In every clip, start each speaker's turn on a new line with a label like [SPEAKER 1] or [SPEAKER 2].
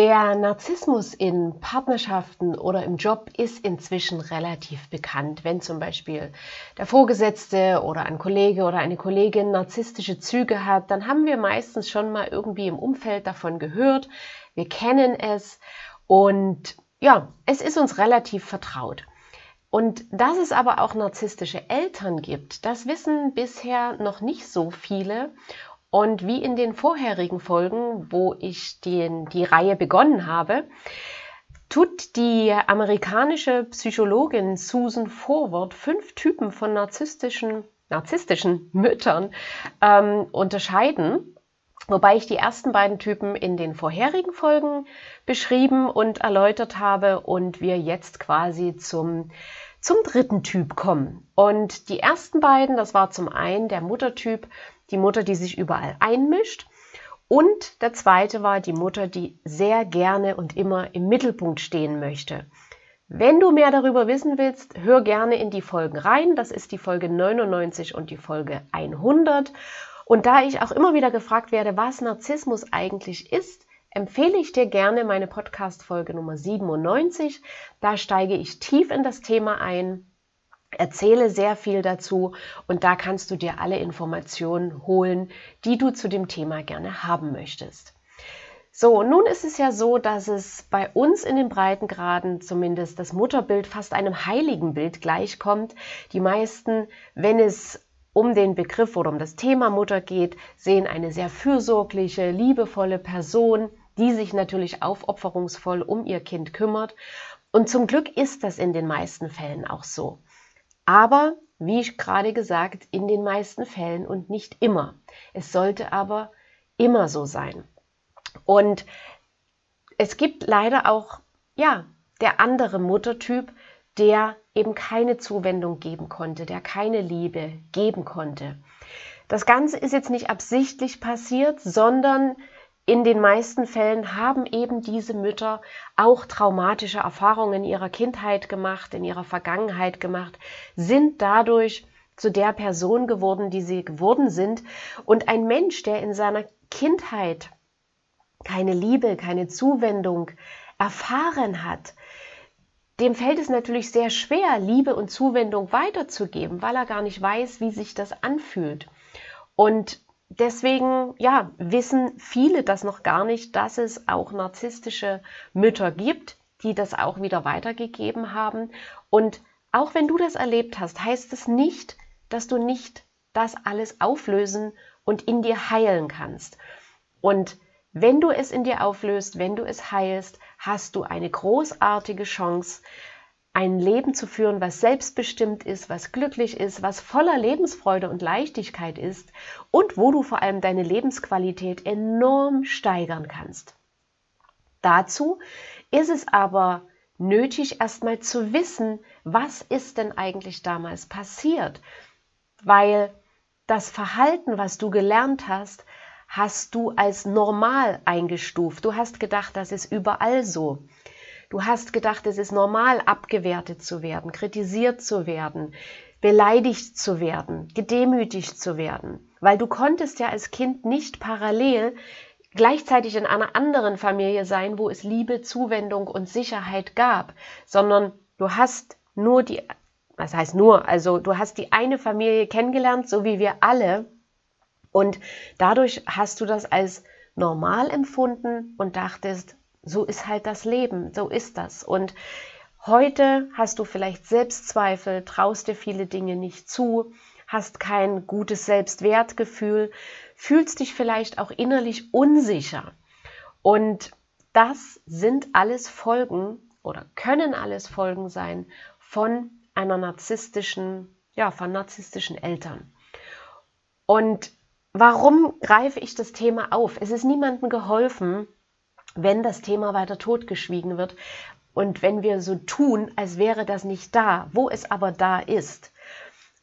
[SPEAKER 1] Der Narzissmus in Partnerschaften oder im Job ist inzwischen relativ bekannt. Wenn zum Beispiel der Vorgesetzte oder ein Kollege oder eine Kollegin narzisstische Züge hat, dann haben wir meistens schon mal irgendwie im Umfeld davon gehört. Wir kennen es und ja, es ist uns relativ vertraut. Und dass es aber auch narzisstische Eltern gibt, das wissen bisher noch nicht so viele. Und wie in den vorherigen Folgen, wo ich den, die Reihe begonnen habe, tut die amerikanische Psychologin Susan Forward fünf Typen von narzisstischen, narzisstischen Müttern ähm, unterscheiden. Wobei ich die ersten beiden Typen in den vorherigen Folgen beschrieben und erläutert habe und wir jetzt quasi zum, zum dritten Typ kommen. Und die ersten beiden, das war zum einen der Muttertyp, die Mutter, die sich überall einmischt. Und der zweite war die Mutter, die sehr gerne und immer im Mittelpunkt stehen möchte. Wenn du mehr darüber wissen willst, hör gerne in die Folgen rein. Das ist die Folge 99 und die Folge 100. Und da ich auch immer wieder gefragt werde, was Narzissmus eigentlich ist, empfehle ich dir gerne meine Podcast-Folge Nummer 97. Da steige ich tief in das Thema ein erzähle sehr viel dazu und da kannst du dir alle Informationen holen, die du zu dem Thema gerne haben möchtest. So, nun ist es ja so, dass es bei uns in den Breitengraden zumindest das Mutterbild fast einem Heiligenbild gleichkommt. Die meisten, wenn es um den Begriff oder um das Thema Mutter geht, sehen eine sehr fürsorgliche, liebevolle Person, die sich natürlich aufopferungsvoll um ihr Kind kümmert. Und zum Glück ist das in den meisten Fällen auch so. Aber, wie ich gerade gesagt, in den meisten Fällen und nicht immer. Es sollte aber immer so sein. Und es gibt leider auch, ja, der andere Muttertyp, der eben keine Zuwendung geben konnte, der keine Liebe geben konnte. Das Ganze ist jetzt nicht absichtlich passiert, sondern in den meisten Fällen haben eben diese Mütter auch traumatische Erfahrungen in ihrer Kindheit gemacht, in ihrer Vergangenheit gemacht, sind dadurch zu der Person geworden, die sie geworden sind. Und ein Mensch, der in seiner Kindheit keine Liebe, keine Zuwendung erfahren hat, dem fällt es natürlich sehr schwer, Liebe und Zuwendung weiterzugeben, weil er gar nicht weiß, wie sich das anfühlt. Und deswegen ja, wissen viele das noch gar nicht, dass es auch narzisstische Mütter gibt, die das auch wieder weitergegeben haben. Und auch wenn du das erlebt hast, heißt es nicht, dass du nicht das alles auflösen und in dir heilen kannst. Und wenn du es in dir auflöst, wenn du es heilst, hast du eine großartige Chance, ein Leben zu führen, was selbstbestimmt ist, was glücklich ist, was voller Lebensfreude und Leichtigkeit ist und wo du vor allem deine Lebensqualität enorm steigern kannst. Dazu ist es aber nötig, erstmal zu wissen, was ist denn eigentlich damals passiert, weil das Verhalten, was du gelernt hast, hast du als normal eingestuft. Du hast gedacht, das ist überall so. Du hast gedacht, es ist normal, abgewertet zu werden, kritisiert zu werden, beleidigt zu werden, gedemütigt zu werden, weil du konntest ja als Kind nicht parallel gleichzeitig in einer anderen Familie sein, wo es Liebe, Zuwendung und Sicherheit gab, sondern du hast nur die, was heißt nur, also du hast die eine Familie kennengelernt, so wie wir alle, und dadurch hast du das als normal empfunden und dachtest, so ist halt das Leben, so ist das. Und heute hast du vielleicht Selbstzweifel, traust dir viele Dinge nicht zu, hast kein gutes Selbstwertgefühl, fühlst dich vielleicht auch innerlich unsicher. Und das sind alles Folgen oder können alles Folgen sein von einer narzisstischen, ja, von narzisstischen Eltern. Und warum greife ich das Thema auf? Es ist niemandem geholfen, wenn das Thema weiter totgeschwiegen wird und wenn wir so tun, als wäre das nicht da, wo es aber da ist.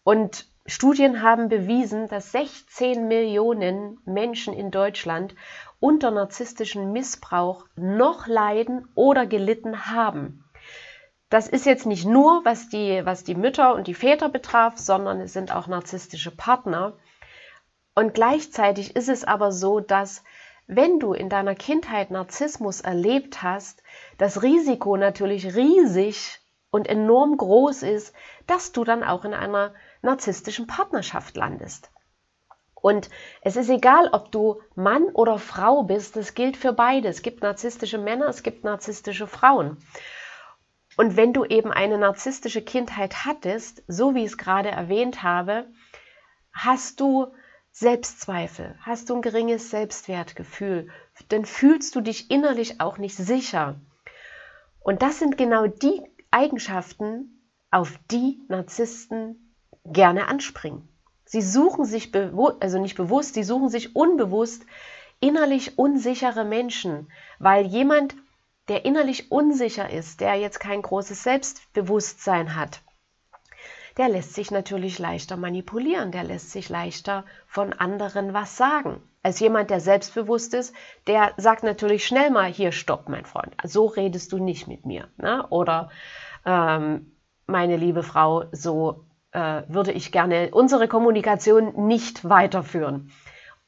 [SPEAKER 1] Und Studien haben bewiesen, dass 16 Millionen Menschen in Deutschland unter narzisstischem Missbrauch noch leiden oder gelitten haben. Das ist jetzt nicht nur, was die, was die Mütter und die Väter betraf, sondern es sind auch narzisstische Partner. Und gleichzeitig ist es aber so, dass wenn du in deiner Kindheit Narzissmus erlebt hast, das Risiko natürlich riesig und enorm groß ist, dass du dann auch in einer narzisstischen Partnerschaft landest. Und es ist egal, ob du Mann oder Frau bist, das gilt für beide. Es gibt narzisstische Männer, es gibt narzisstische Frauen. Und wenn du eben eine narzisstische Kindheit hattest, so wie ich es gerade erwähnt habe, hast du Selbstzweifel, hast du ein geringes Selbstwertgefühl, dann fühlst du dich innerlich auch nicht sicher. Und das sind genau die Eigenschaften, auf die Narzissten gerne anspringen. Sie suchen sich, also nicht bewusst, sie suchen sich unbewusst innerlich unsichere Menschen, weil jemand, der innerlich unsicher ist, der jetzt kein großes Selbstbewusstsein hat, der lässt sich natürlich leichter manipulieren, der lässt sich leichter von anderen was sagen. Als jemand, der selbstbewusst ist, der sagt natürlich schnell mal, hier, stopp, mein Freund, so redest du nicht mit mir. Ne? Oder ähm, meine liebe Frau, so äh, würde ich gerne unsere Kommunikation nicht weiterführen.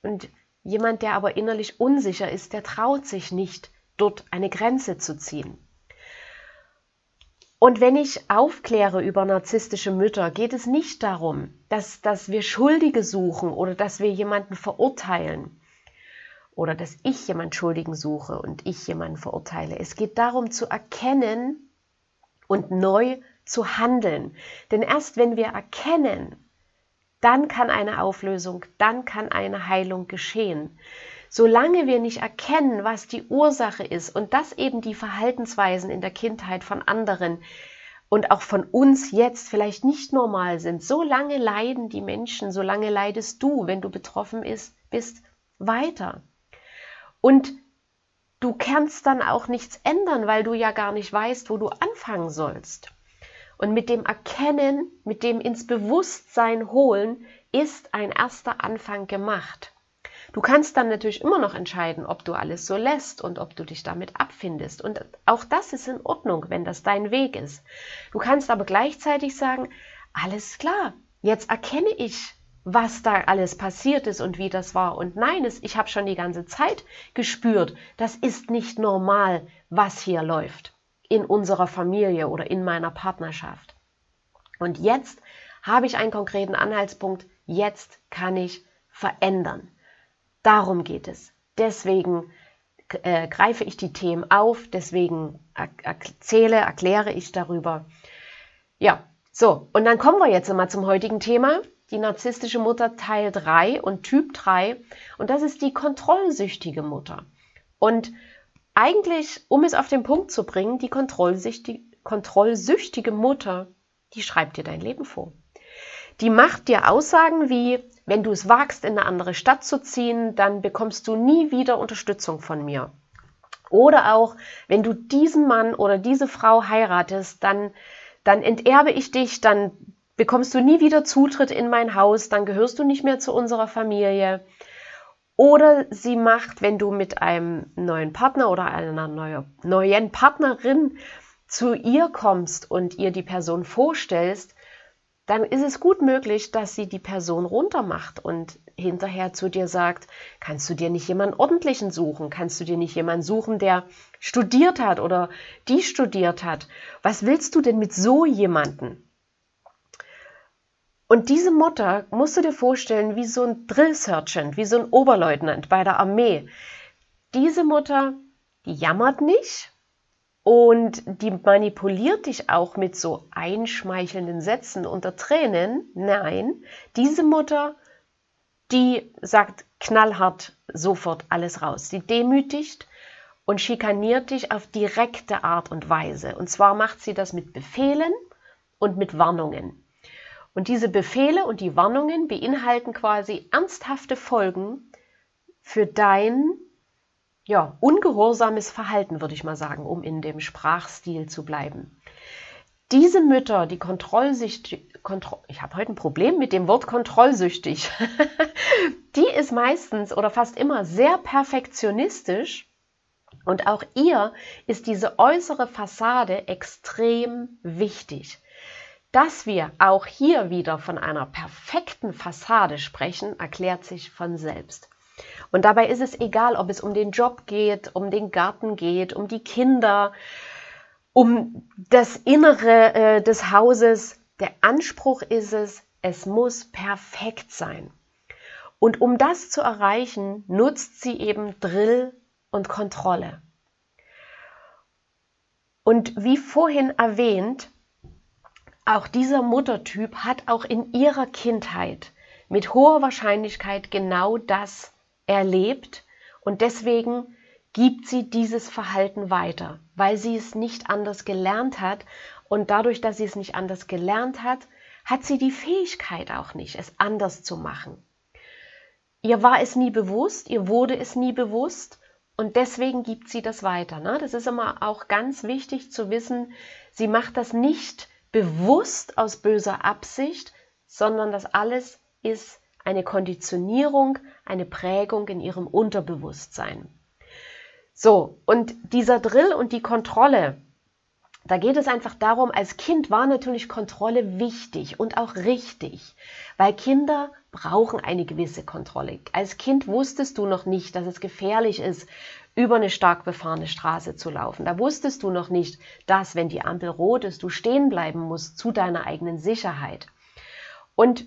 [SPEAKER 1] Und jemand, der aber innerlich unsicher ist, der traut sich nicht, dort eine Grenze zu ziehen. Und wenn ich aufkläre über narzisstische Mütter, geht es nicht darum, dass, dass wir Schuldige suchen oder dass wir jemanden verurteilen oder dass ich jemanden Schuldigen suche und ich jemanden verurteile. Es geht darum zu erkennen und neu zu handeln. Denn erst wenn wir erkennen, dann kann eine Auflösung, dann kann eine Heilung geschehen. Solange wir nicht erkennen, was die Ursache ist und dass eben die Verhaltensweisen in der Kindheit von anderen und auch von uns jetzt vielleicht nicht normal sind, solange leiden die Menschen, solange leidest du, wenn du betroffen ist, bist, weiter. Und du kannst dann auch nichts ändern, weil du ja gar nicht weißt, wo du anfangen sollst. Und mit dem Erkennen, mit dem ins Bewusstsein holen, ist ein erster Anfang gemacht. Du kannst dann natürlich immer noch entscheiden, ob du alles so lässt und ob du dich damit abfindest. Und auch das ist in Ordnung, wenn das dein Weg ist. Du kannst aber gleichzeitig sagen, alles klar, jetzt erkenne ich, was da alles passiert ist und wie das war. Und nein, ich habe schon die ganze Zeit gespürt, das ist nicht normal, was hier läuft in unserer Familie oder in meiner Partnerschaft. Und jetzt habe ich einen konkreten Anhaltspunkt, jetzt kann ich verändern. Darum geht es. Deswegen äh, greife ich die Themen auf, deswegen er erzähle, erkläre ich darüber. Ja, so, und dann kommen wir jetzt mal zum heutigen Thema, die narzisstische Mutter Teil 3 und Typ 3. Und das ist die kontrollsüchtige Mutter. Und eigentlich, um es auf den Punkt zu bringen, die kontrollsüchtige Mutter, die schreibt dir dein Leben vor. Die macht dir Aussagen wie, wenn du es wagst, in eine andere Stadt zu ziehen, dann bekommst du nie wieder Unterstützung von mir. Oder auch, wenn du diesen Mann oder diese Frau heiratest, dann, dann enterbe ich dich, dann bekommst du nie wieder Zutritt in mein Haus, dann gehörst du nicht mehr zu unserer Familie. Oder sie macht, wenn du mit einem neuen Partner oder einer neuen Partnerin zu ihr kommst und ihr die Person vorstellst, dann ist es gut möglich, dass sie die Person runtermacht und hinterher zu dir sagt, kannst du dir nicht jemanden ordentlichen suchen? Kannst du dir nicht jemanden suchen, der studiert hat oder die studiert hat? Was willst du denn mit so jemanden? Und diese Mutter musst du dir vorstellen, wie so ein Drill Sergeant, wie so ein Oberleutnant bei der Armee. Diese Mutter, die jammert nicht und die manipuliert dich auch mit so einschmeichelnden Sätzen unter Tränen. Nein, diese Mutter, die sagt knallhart sofort alles raus. Sie demütigt und schikaniert dich auf direkte Art und Weise. Und zwar macht sie das mit Befehlen und mit Warnungen. Und diese Befehle und die Warnungen beinhalten quasi ernsthafte Folgen für dein ja, ungehorsames Verhalten, würde ich mal sagen, um in dem Sprachstil zu bleiben. Diese Mütter, die kontrollsüchtig, Kontro ich habe heute ein Problem mit dem Wort kontrollsüchtig, die ist meistens oder fast immer sehr perfektionistisch und auch ihr ist diese äußere Fassade extrem wichtig. Dass wir auch hier wieder von einer perfekten Fassade sprechen, erklärt sich von selbst. Und dabei ist es egal, ob es um den Job geht, um den Garten geht, um die Kinder, um das Innere äh, des Hauses. Der Anspruch ist es, es muss perfekt sein. Und um das zu erreichen, nutzt sie eben Drill und Kontrolle. Und wie vorhin erwähnt, auch dieser Muttertyp hat auch in ihrer Kindheit mit hoher Wahrscheinlichkeit genau das erlebt und deswegen gibt sie dieses Verhalten weiter, weil sie es nicht anders gelernt hat und dadurch, dass sie es nicht anders gelernt hat, hat sie die Fähigkeit auch nicht, es anders zu machen. Ihr war es nie bewusst, ihr wurde es nie bewusst und deswegen gibt sie das weiter. Ne? Das ist immer auch ganz wichtig zu wissen, sie macht das nicht bewusst aus böser Absicht, sondern das alles ist eine Konditionierung, eine Prägung in ihrem Unterbewusstsein. So, und dieser Drill und die Kontrolle, da geht es einfach darum, als Kind war natürlich Kontrolle wichtig und auch richtig, weil Kinder brauchen eine gewisse Kontrolle. Als Kind wusstest du noch nicht, dass es gefährlich ist, über eine stark befahrene Straße zu laufen. Da wusstest du noch nicht, dass, wenn die Ampel rot ist, du stehen bleiben musst zu deiner eigenen Sicherheit. Und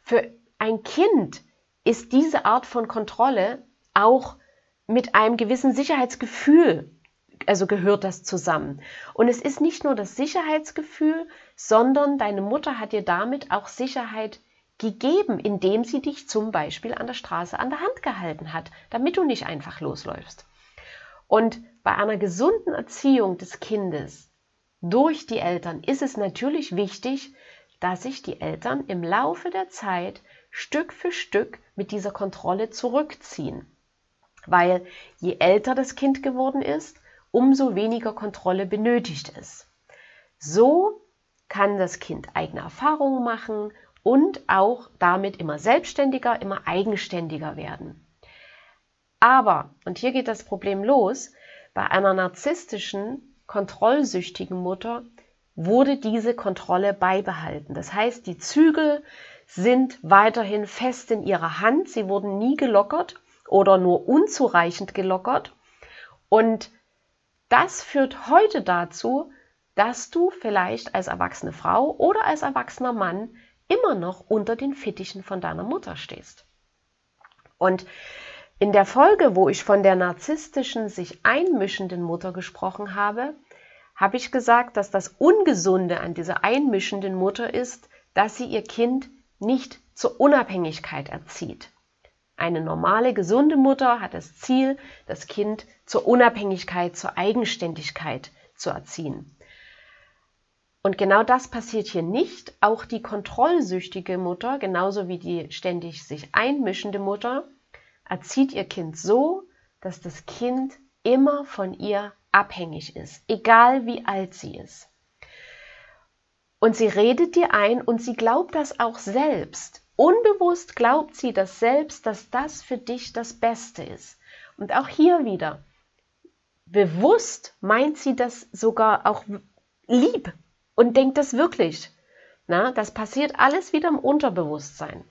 [SPEAKER 1] für ein Kind ist diese Art von Kontrolle auch mit einem gewissen Sicherheitsgefühl, also gehört das zusammen. Und es ist nicht nur das Sicherheitsgefühl, sondern deine Mutter hat dir damit auch Sicherheit gegeben, indem sie dich zum Beispiel an der Straße an der Hand gehalten hat, damit du nicht einfach losläufst. Und bei einer gesunden Erziehung des Kindes durch die Eltern ist es natürlich wichtig, dass sich die Eltern im Laufe der Zeit Stück für Stück mit dieser Kontrolle zurückziehen. Weil je älter das Kind geworden ist, umso weniger Kontrolle benötigt es. So kann das Kind eigene Erfahrungen machen und auch damit immer selbstständiger, immer eigenständiger werden. Aber, und hier geht das Problem los, bei einer narzisstischen, kontrollsüchtigen Mutter wurde diese Kontrolle beibehalten. Das heißt, die Zügel sind weiterhin fest in ihrer Hand. Sie wurden nie gelockert oder nur unzureichend gelockert. Und das führt heute dazu, dass du vielleicht als erwachsene Frau oder als erwachsener Mann immer noch unter den Fittichen von deiner Mutter stehst. Und in der Folge, wo ich von der narzisstischen, sich einmischenden Mutter gesprochen habe, habe ich gesagt, dass das Ungesunde an dieser einmischenden Mutter ist, dass sie ihr Kind nicht zur Unabhängigkeit erzieht. Eine normale, gesunde Mutter hat das Ziel, das Kind zur Unabhängigkeit, zur Eigenständigkeit zu erziehen. Und genau das passiert hier nicht. Auch die kontrollsüchtige Mutter, genauso wie die ständig sich einmischende Mutter, erzieht ihr Kind so, dass das Kind immer von ihr abhängig ist, egal wie alt sie ist. Und sie redet dir ein und sie glaubt das auch selbst. Unbewusst glaubt sie das selbst, dass das für dich das Beste ist. Und auch hier wieder, bewusst meint sie das sogar auch lieb und denkt das wirklich. Na, das passiert alles wieder im Unterbewusstsein.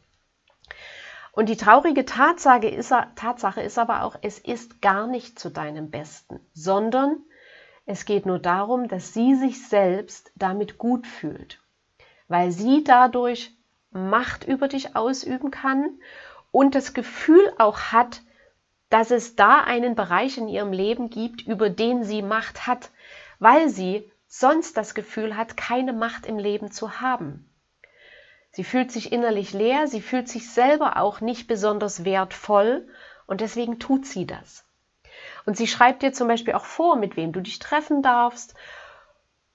[SPEAKER 1] Und die traurige Tatsache ist, Tatsache ist aber auch, es ist gar nicht zu deinem Besten, sondern es geht nur darum, dass sie sich selbst damit gut fühlt, weil sie dadurch Macht über dich ausüben kann und das Gefühl auch hat, dass es da einen Bereich in ihrem Leben gibt, über den sie Macht hat, weil sie sonst das Gefühl hat, keine Macht im Leben zu haben. Sie fühlt sich innerlich leer, sie fühlt sich selber auch nicht besonders wertvoll und deswegen tut sie das. Und sie schreibt dir zum Beispiel auch vor, mit wem du dich treffen darfst.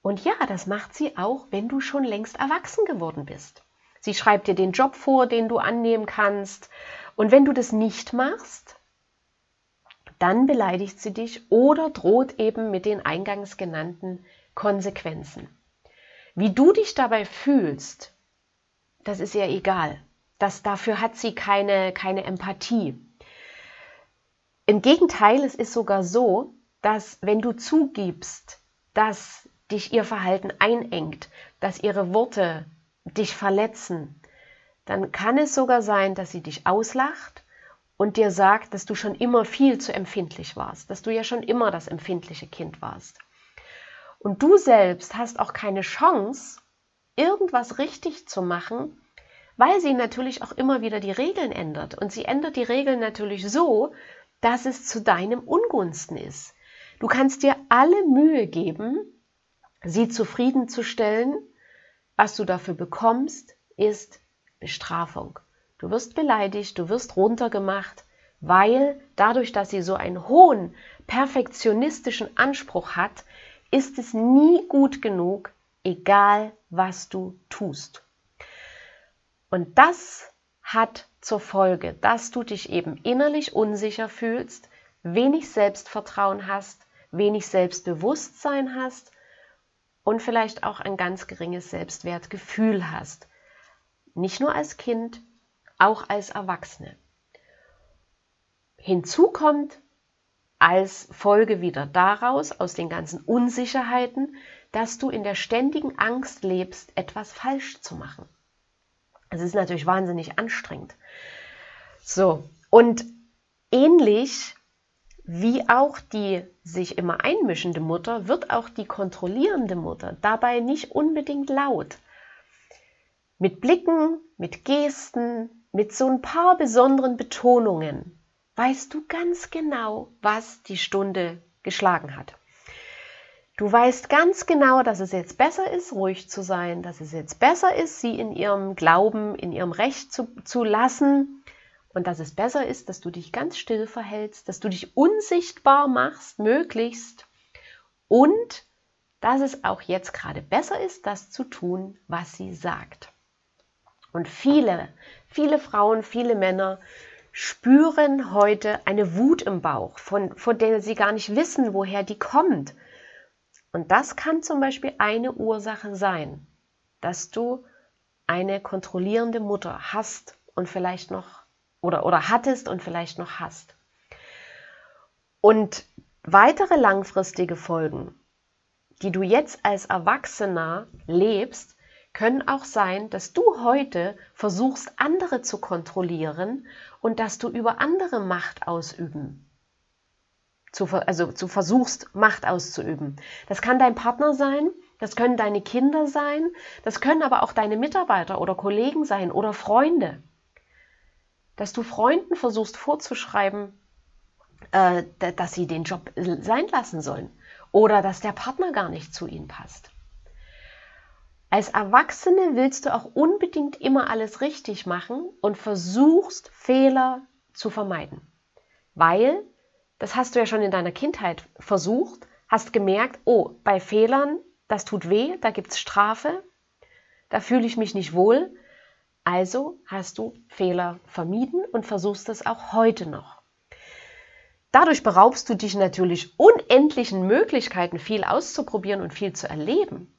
[SPEAKER 1] Und ja, das macht sie auch, wenn du schon längst erwachsen geworden bist. Sie schreibt dir den Job vor, den du annehmen kannst. Und wenn du das nicht machst, dann beleidigt sie dich oder droht eben mit den eingangs genannten Konsequenzen. Wie du dich dabei fühlst, das ist ihr egal. Das, dafür hat sie keine, keine Empathie. Im Gegenteil, es ist sogar so, dass wenn du zugibst, dass dich ihr Verhalten einengt, dass ihre Worte dich verletzen, dann kann es sogar sein, dass sie dich auslacht und dir sagt, dass du schon immer viel zu empfindlich warst, dass du ja schon immer das empfindliche Kind warst. Und du selbst hast auch keine Chance, irgendwas richtig zu machen, weil sie natürlich auch immer wieder die Regeln ändert. Und sie ändert die Regeln natürlich so, dass es zu deinem Ungunsten ist. Du kannst dir alle Mühe geben, sie zufriedenzustellen. Was du dafür bekommst, ist Bestrafung. Du wirst beleidigt, du wirst runtergemacht, weil dadurch, dass sie so einen hohen perfektionistischen Anspruch hat, ist es nie gut genug, egal was du tust. Und das hat zur Folge, dass du dich eben innerlich unsicher fühlst, wenig Selbstvertrauen hast, wenig Selbstbewusstsein hast und vielleicht auch ein ganz geringes Selbstwertgefühl hast. Nicht nur als Kind, auch als Erwachsene. Hinzu kommt als Folge wieder daraus, aus den ganzen Unsicherheiten, dass du in der ständigen Angst lebst, etwas falsch zu machen. Es ist natürlich wahnsinnig anstrengend. So, und ähnlich wie auch die sich immer einmischende Mutter, wird auch die kontrollierende Mutter dabei nicht unbedingt laut. Mit Blicken, mit Gesten, mit so ein paar besonderen Betonungen weißt du ganz genau, was die Stunde geschlagen hat. Du weißt ganz genau, dass es jetzt besser ist, ruhig zu sein, dass es jetzt besser ist, sie in ihrem Glauben, in ihrem Recht zu, zu lassen und dass es besser ist, dass du dich ganz still verhältst, dass du dich unsichtbar machst, möglichst und dass es auch jetzt gerade besser ist, das zu tun, was sie sagt. Und viele, viele Frauen, viele Männer spüren heute eine Wut im Bauch, von, von der sie gar nicht wissen, woher die kommt und das kann zum Beispiel eine Ursache sein, dass du eine kontrollierende Mutter hast und vielleicht noch oder, oder hattest und vielleicht noch hast. Und weitere langfristige Folgen, die du jetzt als Erwachsener lebst, können auch sein, dass du heute versuchst, andere zu kontrollieren und dass du über andere Macht ausüben zu, also zu versuchst, Macht auszuüben. Das kann dein Partner sein, das können deine Kinder sein, das können aber auch deine Mitarbeiter oder Kollegen sein oder Freunde. Dass du Freunden versuchst vorzuschreiben, äh, dass sie den Job sein lassen sollen oder dass der Partner gar nicht zu ihnen passt. Als Erwachsene willst du auch unbedingt immer alles richtig machen und versuchst Fehler zu vermeiden, weil das hast du ja schon in deiner Kindheit versucht, hast gemerkt, oh, bei Fehlern, das tut weh, da gibt es Strafe, da fühle ich mich nicht wohl. Also hast du Fehler vermieden und versuchst es auch heute noch. Dadurch beraubst du dich natürlich unendlichen Möglichkeiten, viel auszuprobieren und viel zu erleben.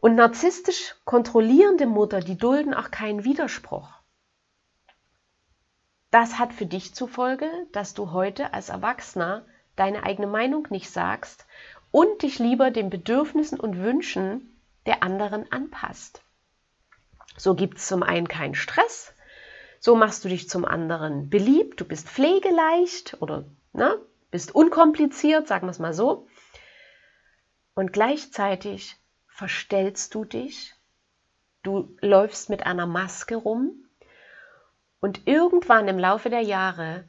[SPEAKER 1] Und narzisstisch kontrollierende Mutter, die dulden auch keinen Widerspruch. Das hat für dich zur Folge, dass du heute als Erwachsener deine eigene Meinung nicht sagst und dich lieber den Bedürfnissen und Wünschen der anderen anpasst. So gibt es zum einen keinen Stress, so machst du dich zum anderen beliebt, du bist pflegeleicht oder ne, bist unkompliziert, sagen wir es mal so. Und gleichzeitig verstellst du dich, du läufst mit einer Maske rum, und irgendwann im Laufe der Jahre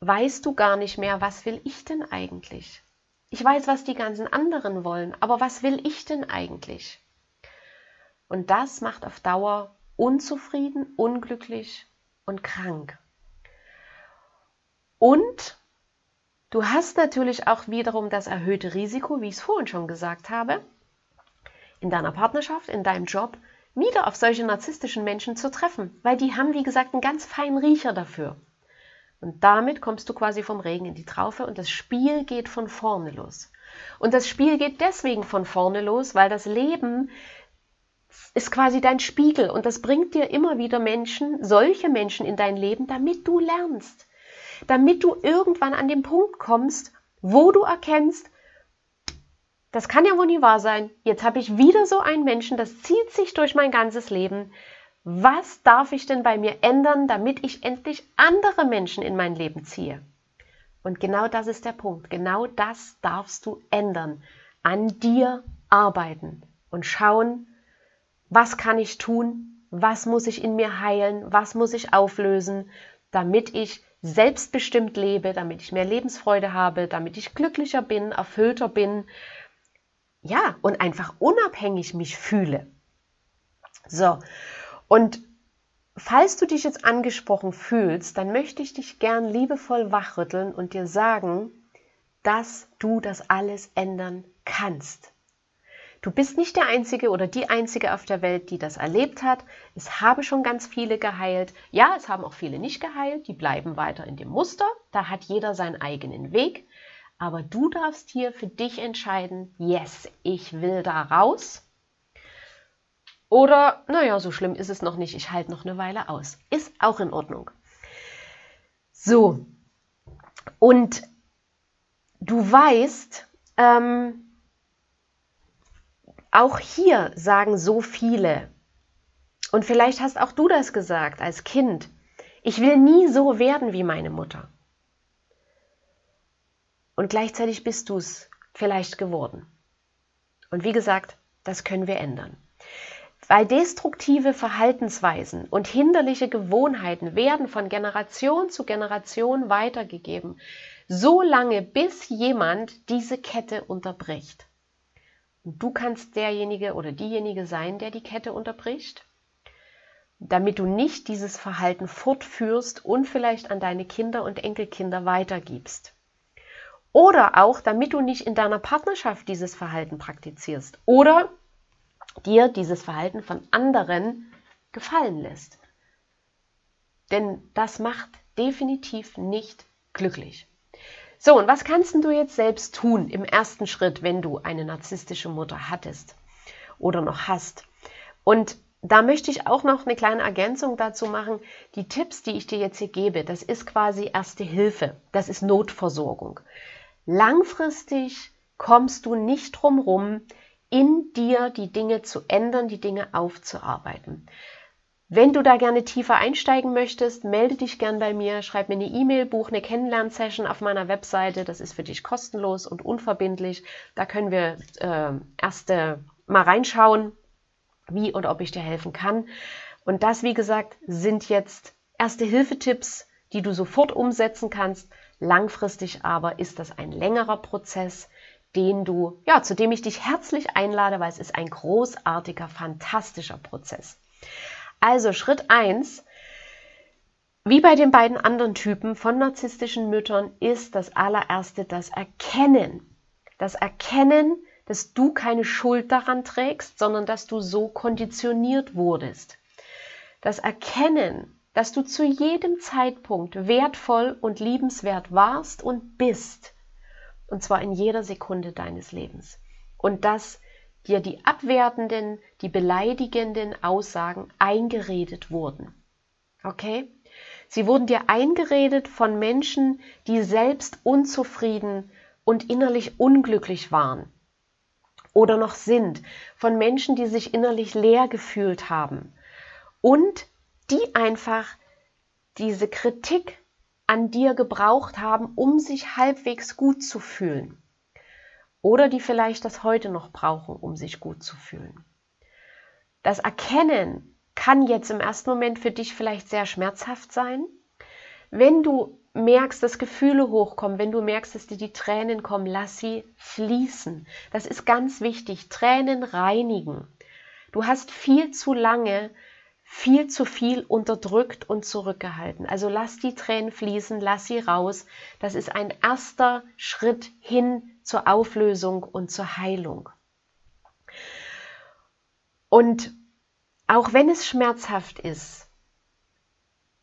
[SPEAKER 1] weißt du gar nicht mehr, was will ich denn eigentlich? Ich weiß, was die ganzen anderen wollen, aber was will ich denn eigentlich? Und das macht auf Dauer unzufrieden, unglücklich und krank. Und du hast natürlich auch wiederum das erhöhte Risiko, wie ich es vorhin schon gesagt habe, in deiner Partnerschaft, in deinem Job, wieder auf solche narzisstischen Menschen zu treffen, weil die haben, wie gesagt, einen ganz feinen Riecher dafür. Und damit kommst du quasi vom Regen in die Traufe und das Spiel geht von vorne los. Und das Spiel geht deswegen von vorne los, weil das Leben ist quasi dein Spiegel und das bringt dir immer wieder Menschen, solche Menschen in dein Leben, damit du lernst. Damit du irgendwann an den Punkt kommst, wo du erkennst, das kann ja wohl nie wahr sein. Jetzt habe ich wieder so einen Menschen, das zieht sich durch mein ganzes Leben. Was darf ich denn bei mir ändern, damit ich endlich andere Menschen in mein Leben ziehe? Und genau das ist der Punkt. Genau das darfst du ändern. An dir arbeiten und schauen, was kann ich tun, was muss ich in mir heilen, was muss ich auflösen, damit ich selbstbestimmt lebe, damit ich mehr Lebensfreude habe, damit ich glücklicher bin, erfüllter bin, ja, und einfach unabhängig mich fühle. So, und falls du dich jetzt angesprochen fühlst, dann möchte ich dich gern liebevoll wachrütteln und dir sagen, dass du das alles ändern kannst. Du bist nicht der Einzige oder die Einzige auf der Welt, die das erlebt hat. Es haben schon ganz viele geheilt. Ja, es haben auch viele nicht geheilt. Die bleiben weiter in dem Muster. Da hat jeder seinen eigenen Weg. Aber du darfst hier für dich entscheiden, yes, ich will da raus. Oder, naja, so schlimm ist es noch nicht, ich halte noch eine Weile aus. Ist auch in Ordnung. So, und du weißt, ähm, auch hier sagen so viele, und vielleicht hast auch du das gesagt als Kind, ich will nie so werden wie meine Mutter. Und gleichzeitig bist du es vielleicht geworden. Und wie gesagt, das können wir ändern. Weil destruktive Verhaltensweisen und hinderliche Gewohnheiten werden von Generation zu Generation weitergegeben, so lange bis jemand diese Kette unterbricht. Und du kannst derjenige oder diejenige sein, der die Kette unterbricht, damit du nicht dieses Verhalten fortführst und vielleicht an deine Kinder und Enkelkinder weitergibst. Oder auch, damit du nicht in deiner Partnerschaft dieses Verhalten praktizierst oder dir dieses Verhalten von anderen gefallen lässt. Denn das macht definitiv nicht glücklich. So, und was kannst du jetzt selbst tun im ersten Schritt, wenn du eine narzisstische Mutter hattest oder noch hast? Und da möchte ich auch noch eine kleine Ergänzung dazu machen. Die Tipps, die ich dir jetzt hier gebe, das ist quasi erste Hilfe, das ist Notversorgung. Langfristig kommst du nicht drum rum, in dir die Dinge zu ändern, die Dinge aufzuarbeiten. Wenn du da gerne tiefer einsteigen möchtest, melde dich gern bei mir, schreib mir eine E-Mail, buch eine Kennenlernsession auf meiner Webseite. Das ist für dich kostenlos und unverbindlich. Da können wir äh, erste mal reinschauen, wie und ob ich dir helfen kann. Und das, wie gesagt, sind jetzt erste Hilfetipps, die du sofort umsetzen kannst. Langfristig aber ist das ein längerer Prozess, den du, ja, zu dem ich dich herzlich einlade, weil es ist ein großartiger, fantastischer Prozess. Also Schritt 1, wie bei den beiden anderen Typen von narzisstischen Müttern, ist das allererste das Erkennen. Das Erkennen, dass du keine Schuld daran trägst, sondern dass du so konditioniert wurdest. Das Erkennen, dass du zu jedem Zeitpunkt wertvoll und liebenswert warst und bist. Und zwar in jeder Sekunde deines Lebens. Und dass dir die abwertenden, die beleidigenden Aussagen eingeredet wurden. Okay? Sie wurden dir eingeredet von Menschen, die selbst unzufrieden und innerlich unglücklich waren oder noch sind, von Menschen, die sich innerlich leer gefühlt haben und die einfach diese Kritik an dir gebraucht haben, um sich halbwegs gut zu fühlen. Oder die vielleicht das heute noch brauchen, um sich gut zu fühlen. Das Erkennen kann jetzt im ersten Moment für dich vielleicht sehr schmerzhaft sein. Wenn du merkst, dass Gefühle hochkommen, wenn du merkst, dass dir die Tränen kommen, lass sie fließen. Das ist ganz wichtig. Tränen reinigen. Du hast viel zu lange viel zu viel unterdrückt und zurückgehalten. Also lass die Tränen fließen, lass sie raus. Das ist ein erster Schritt hin zur Auflösung und zur Heilung. Und auch wenn es schmerzhaft ist,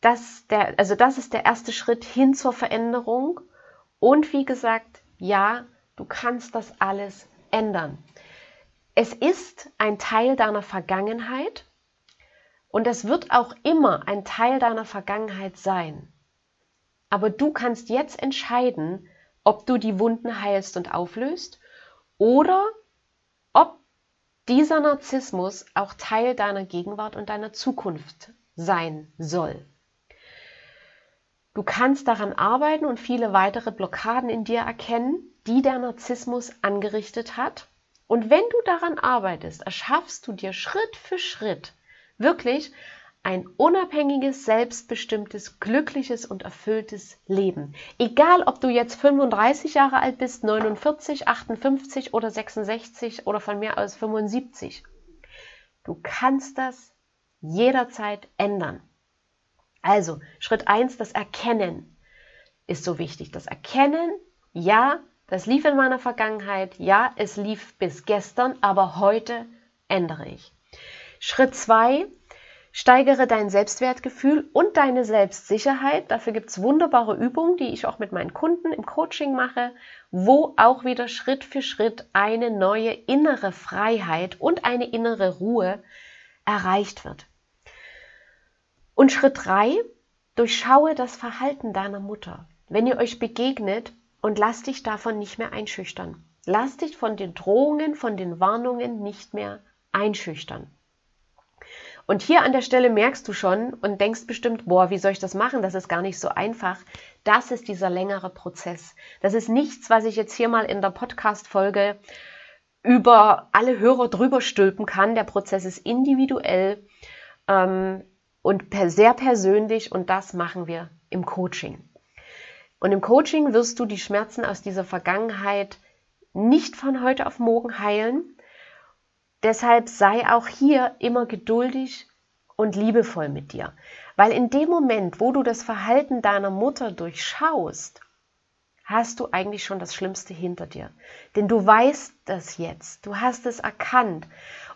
[SPEAKER 1] das, der, also das ist der erste Schritt hin zur Veränderung. Und wie gesagt, ja, du kannst das alles ändern. Es ist ein Teil deiner Vergangenheit und es wird auch immer ein Teil deiner Vergangenheit sein. Aber du kannst jetzt entscheiden, ob du die Wunden heilst und auflöst oder ob dieser Narzissmus auch Teil deiner Gegenwart und deiner Zukunft sein soll. Du kannst daran arbeiten und viele weitere Blockaden in dir erkennen, die der Narzissmus angerichtet hat. Und wenn du daran arbeitest, erschaffst du dir Schritt für Schritt wirklich ein unabhängiges, selbstbestimmtes, glückliches und erfülltes Leben. Egal, ob du jetzt 35 Jahre alt bist, 49, 58 oder 66 oder von mir aus 75. Du kannst das jederzeit ändern. Also Schritt 1, das Erkennen ist so wichtig. Das Erkennen, ja, das lief in meiner Vergangenheit, ja, es lief bis gestern, aber heute ändere ich. Schritt 2, steigere dein Selbstwertgefühl und deine Selbstsicherheit. Dafür gibt es wunderbare Übungen, die ich auch mit meinen Kunden im Coaching mache, wo auch wieder Schritt für Schritt eine neue innere Freiheit und eine innere Ruhe erreicht wird. Und Schritt 3, durchschaue das Verhalten deiner Mutter. Wenn ihr euch begegnet und lass dich davon nicht mehr einschüchtern. Lass dich von den Drohungen, von den Warnungen nicht mehr einschüchtern. Und hier an der Stelle merkst du schon und denkst bestimmt, boah, wie soll ich das machen? Das ist gar nicht so einfach. Das ist dieser längere Prozess. Das ist nichts, was ich jetzt hier mal in der Podcast-Folge über alle Hörer drüber stülpen kann. Der Prozess ist individuell. Ähm, und sehr persönlich und das machen wir im Coaching. Und im Coaching wirst du die Schmerzen aus dieser Vergangenheit nicht von heute auf morgen heilen. Deshalb sei auch hier immer geduldig und liebevoll mit dir. Weil in dem Moment, wo du das Verhalten deiner Mutter durchschaust, hast du eigentlich schon das Schlimmste hinter dir. Denn du weißt das jetzt, du hast es erkannt.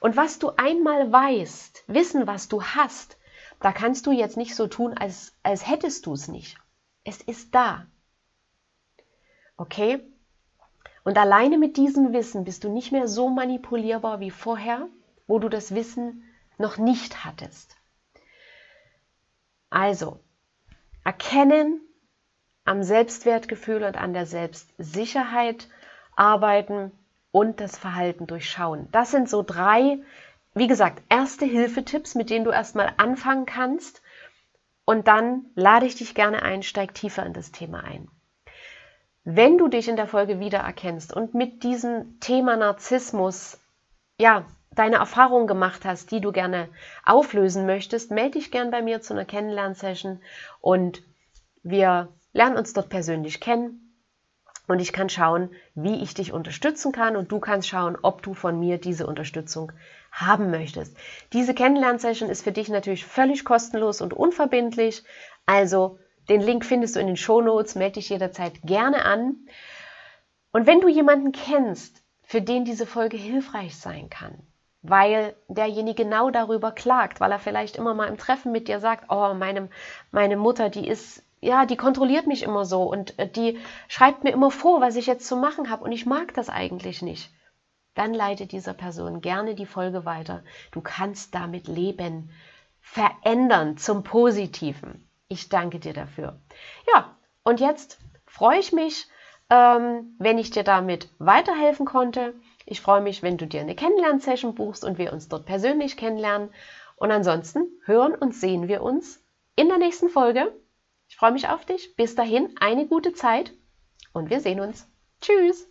[SPEAKER 1] Und was du einmal weißt, wissen, was du hast, da kannst du jetzt nicht so tun, als, als hättest du es nicht. Es ist da. Okay? Und alleine mit diesem Wissen bist du nicht mehr so manipulierbar wie vorher, wo du das Wissen noch nicht hattest. Also, erkennen, am Selbstwertgefühl und an der Selbstsicherheit arbeiten und das Verhalten durchschauen. Das sind so drei wie gesagt, erste Hilfetipps, mit denen du erstmal anfangen kannst. Und dann lade ich dich gerne ein, steig tiefer in das Thema ein. Wenn du dich in der Folge wiedererkennst und mit diesem Thema Narzissmus, ja, deine Erfahrungen gemacht hast, die du gerne auflösen möchtest, melde dich gern bei mir zu einer Kennenlernsession und wir lernen uns dort persönlich kennen und ich kann schauen, wie ich dich unterstützen kann und du kannst schauen, ob du von mir diese Unterstützung haben möchtest. Diese Kennenlernsession ist für dich natürlich völlig kostenlos und unverbindlich. Also den Link findest du in den Show Notes. Melde dich jederzeit gerne an. Und wenn du jemanden kennst, für den diese Folge hilfreich sein kann, weil derjenige genau darüber klagt, weil er vielleicht immer mal im Treffen mit dir sagt, oh, meine, meine Mutter, die ist ja, die kontrolliert mich immer so und äh, die schreibt mir immer vor, was ich jetzt zu machen habe und ich mag das eigentlich nicht. Dann leite dieser Person gerne die Folge weiter. Du kannst damit Leben verändern zum Positiven. Ich danke dir dafür. Ja, und jetzt freue ich mich, ähm, wenn ich dir damit weiterhelfen konnte. Ich freue mich, wenn du dir eine Kennenlernsession buchst und wir uns dort persönlich kennenlernen. Und ansonsten hören und sehen wir uns in der nächsten Folge. Ich freue mich auf dich. Bis dahin eine gute Zeit und wir sehen uns. Tschüss.